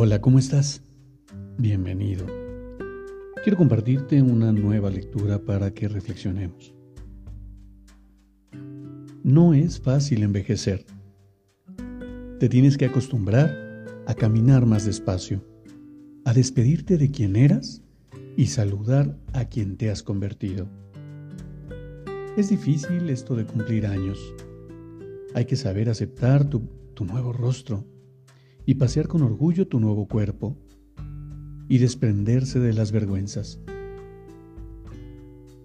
Hola, ¿cómo estás? Bienvenido. Quiero compartirte una nueva lectura para que reflexionemos. No es fácil envejecer. Te tienes que acostumbrar a caminar más despacio, a despedirte de quien eras y saludar a quien te has convertido. Es difícil esto de cumplir años. Hay que saber aceptar tu, tu nuevo rostro y pasear con orgullo tu nuevo cuerpo y desprenderse de las vergüenzas,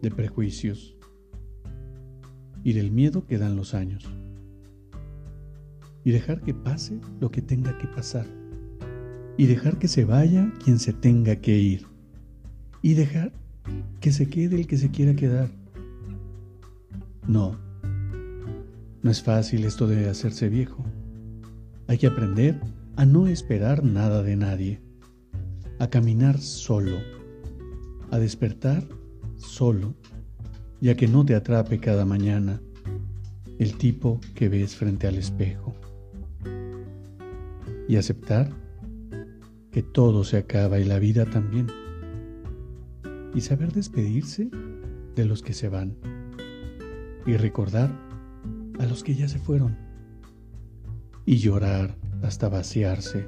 de prejuicios y del miedo que dan los años y dejar que pase lo que tenga que pasar y dejar que se vaya quien se tenga que ir y dejar que se quede el que se quiera quedar. No, no es fácil esto de hacerse viejo. Hay que aprender a no esperar nada de nadie, a caminar solo, a despertar solo, ya que no te atrape cada mañana el tipo que ves frente al espejo. Y aceptar que todo se acaba y la vida también. Y saber despedirse de los que se van. Y recordar a los que ya se fueron. Y llorar hasta vaciarse,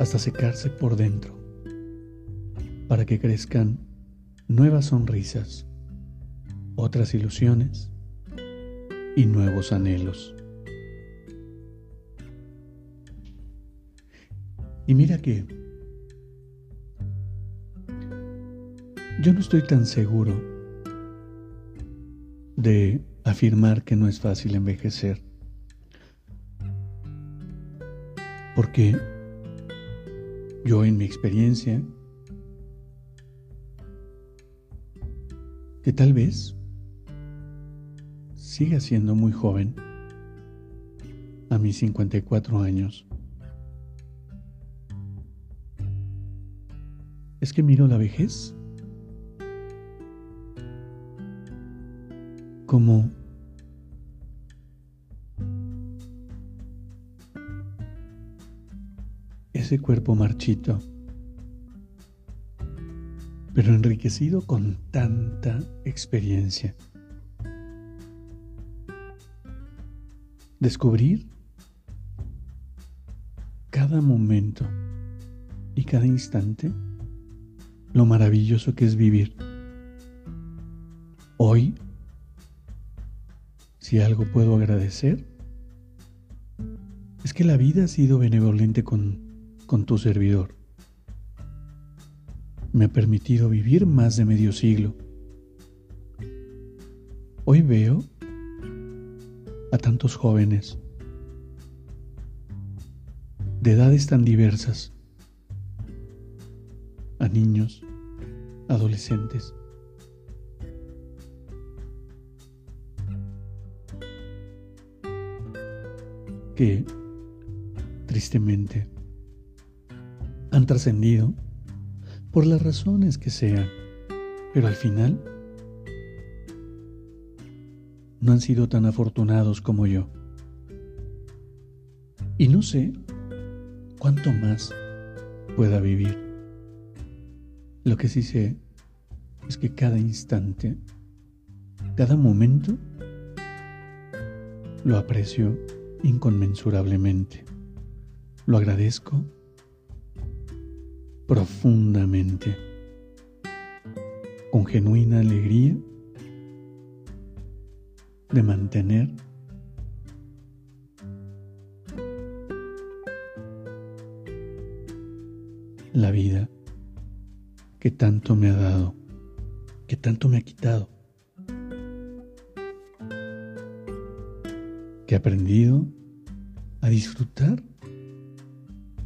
hasta secarse por dentro, para que crezcan nuevas sonrisas, otras ilusiones y nuevos anhelos. Y mira que yo no estoy tan seguro de afirmar que no es fácil envejecer. Porque yo en mi experiencia, que tal vez siga siendo muy joven, a mis 54 años, es que miro la vejez como ese cuerpo marchito, pero enriquecido con tanta experiencia. Descubrir cada momento y cada instante lo maravilloso que es vivir. Hoy, si algo puedo agradecer, es que la vida ha sido benevolente con con tu servidor. Me ha permitido vivir más de medio siglo. Hoy veo a tantos jóvenes de edades tan diversas, a niños, adolescentes, que tristemente han trascendido por las razones que sean, pero al final no han sido tan afortunados como yo. Y no sé cuánto más pueda vivir. Lo que sí sé es que cada instante, cada momento, lo aprecio inconmensurablemente. Lo agradezco profundamente, con genuina alegría de mantener la vida que tanto me ha dado. que tanto me ha quitado. Que he aprendido a disfrutar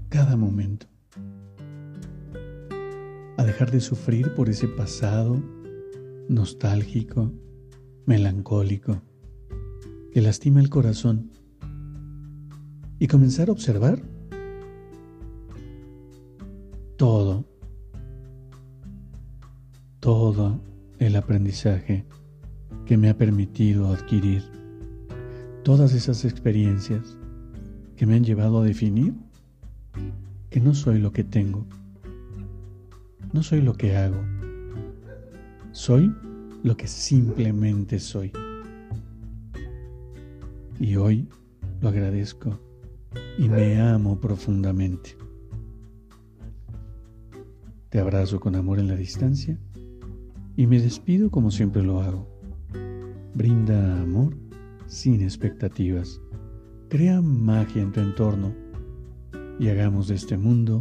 cada momento. A dejar de sufrir por ese pasado nostálgico, melancólico, que lastima el corazón. Y comenzar a observar todo, todo el aprendizaje que me ha permitido adquirir, todas esas experiencias que me han llevado a definir que no soy lo que tengo, no soy lo que hago, soy lo que simplemente soy. Y hoy lo agradezco y me amo profundamente. Te abrazo con amor en la distancia y me despido como siempre lo hago. Brinda amor sin expectativas. Crea magia en tu entorno y hagamos de este mundo